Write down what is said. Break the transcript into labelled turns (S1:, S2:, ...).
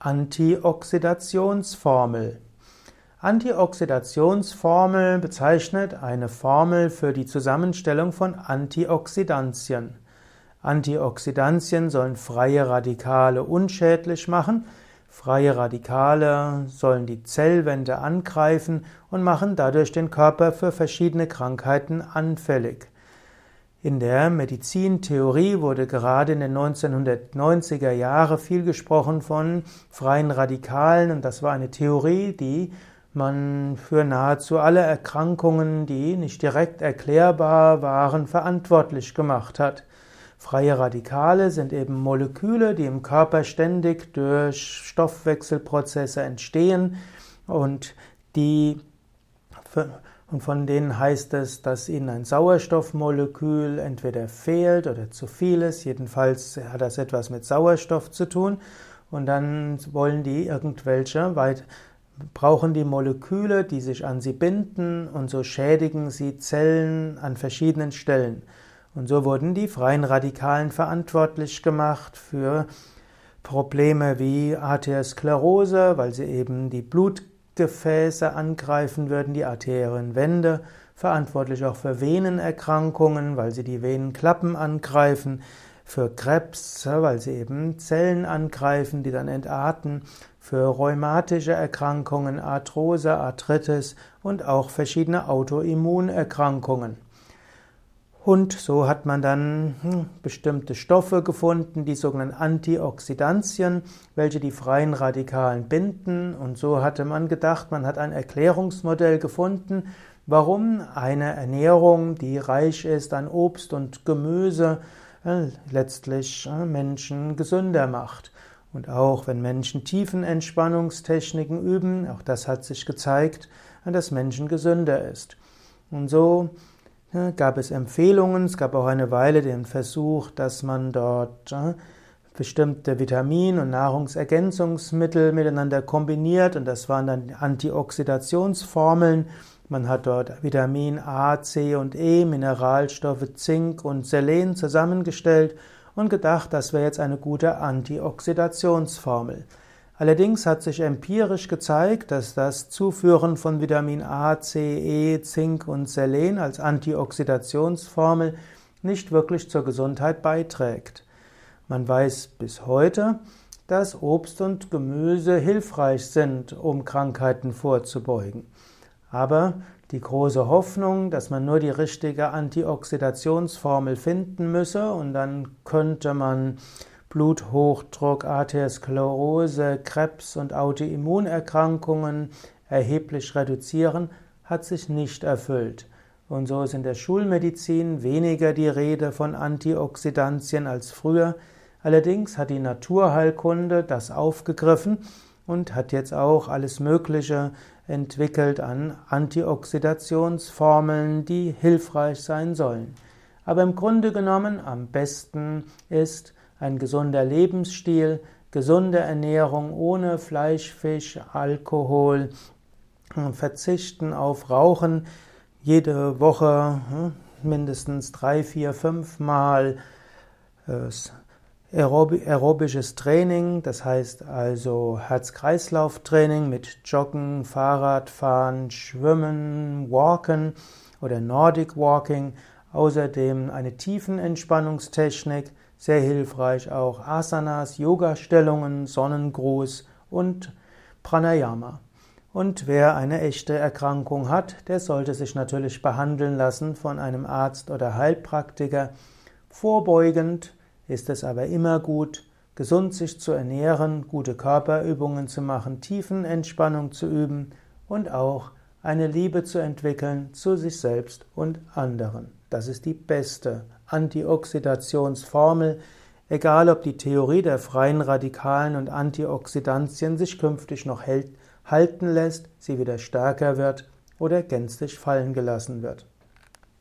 S1: Antioxidationsformel. Antioxidationsformel bezeichnet eine Formel für die Zusammenstellung von Antioxidantien. Antioxidantien sollen freie Radikale unschädlich machen. Freie Radikale sollen die Zellwände angreifen und machen dadurch den Körper für verschiedene Krankheiten anfällig. In der Medizintheorie wurde gerade in den 1990er Jahren viel gesprochen von freien Radikalen und das war eine Theorie, die man für nahezu alle Erkrankungen, die nicht direkt erklärbar waren, verantwortlich gemacht hat. Freie Radikale sind eben Moleküle, die im Körper ständig durch Stoffwechselprozesse entstehen und die und von denen heißt es, dass ihnen ein Sauerstoffmolekül entweder fehlt oder zu viel ist. Jedenfalls hat das etwas mit Sauerstoff zu tun. Und dann wollen die irgendwelche, weit, brauchen die Moleküle, die sich an sie binden und so schädigen sie Zellen an verschiedenen Stellen. Und so wurden die freien Radikalen verantwortlich gemacht für Probleme wie Arteriosklerose, weil sie eben die Blut Gefäße angreifen würden, die Arterienwände, verantwortlich auch für Venenerkrankungen, weil sie die Venenklappen angreifen, für Krebs, weil sie eben Zellen angreifen, die dann entarten, für rheumatische Erkrankungen, Arthrose, Arthritis und auch verschiedene Autoimmunerkrankungen. Und so hat man dann hm, bestimmte Stoffe gefunden, die sogenannten Antioxidantien, welche die freien Radikalen binden. Und so hatte man gedacht, man hat ein Erklärungsmodell gefunden, warum eine Ernährung, die reich ist an Obst und Gemüse, äh, letztlich äh, Menschen gesünder macht. Und auch wenn Menschen Tiefenentspannungstechniken üben, auch das hat sich gezeigt, dass Menschen gesünder ist. Und so gab es Empfehlungen, es gab auch eine Weile den Versuch, dass man dort bestimmte Vitamin- und Nahrungsergänzungsmittel miteinander kombiniert und das waren dann Antioxidationsformeln. Man hat dort Vitamin A, C und E, Mineralstoffe Zink und Selen zusammengestellt und gedacht, das wäre jetzt eine gute Antioxidationsformel. Allerdings hat sich empirisch gezeigt, dass das Zuführen von Vitamin A, C, E, Zink und Selen als Antioxidationsformel nicht wirklich zur Gesundheit beiträgt. Man weiß bis heute, dass Obst und Gemüse hilfreich sind, um Krankheiten vorzubeugen. Aber die große Hoffnung, dass man nur die richtige Antioxidationsformel finden müsse und dann könnte man Bluthochdruck, Arteriosklerose, Krebs und Autoimmunerkrankungen erheblich reduzieren, hat sich nicht erfüllt. Und so ist in der Schulmedizin weniger die Rede von Antioxidantien als früher. Allerdings hat die Naturheilkunde das aufgegriffen und hat jetzt auch alles Mögliche entwickelt an Antioxidationsformeln, die hilfreich sein sollen. Aber im Grunde genommen am besten ist, ein gesunder Lebensstil, gesunde Ernährung ohne Fleisch, Fisch, Alkohol, verzichten auf Rauchen, jede Woche hm, mindestens drei, vier, fünf Mal. Aerobisches Training, das heißt also Herz-Kreislauf-Training mit Joggen, Fahrradfahren, Schwimmen, Walken oder Nordic Walking, außerdem eine Tiefenentspannungstechnik, sehr hilfreich auch Asanas, Yoga-Stellungen, Sonnengruß und Pranayama. Und wer eine echte Erkrankung hat, der sollte sich natürlich behandeln lassen von einem Arzt oder Heilpraktiker. Vorbeugend ist es aber immer gut, gesund sich zu ernähren, gute Körperübungen zu machen, Tiefenentspannung zu üben und auch eine Liebe zu entwickeln zu sich selbst und anderen. Das ist die beste Antioxidationsformel, egal ob die Theorie der freien Radikalen und Antioxidantien sich künftig noch hält, halten lässt, sie wieder stärker wird oder gänzlich fallen gelassen wird.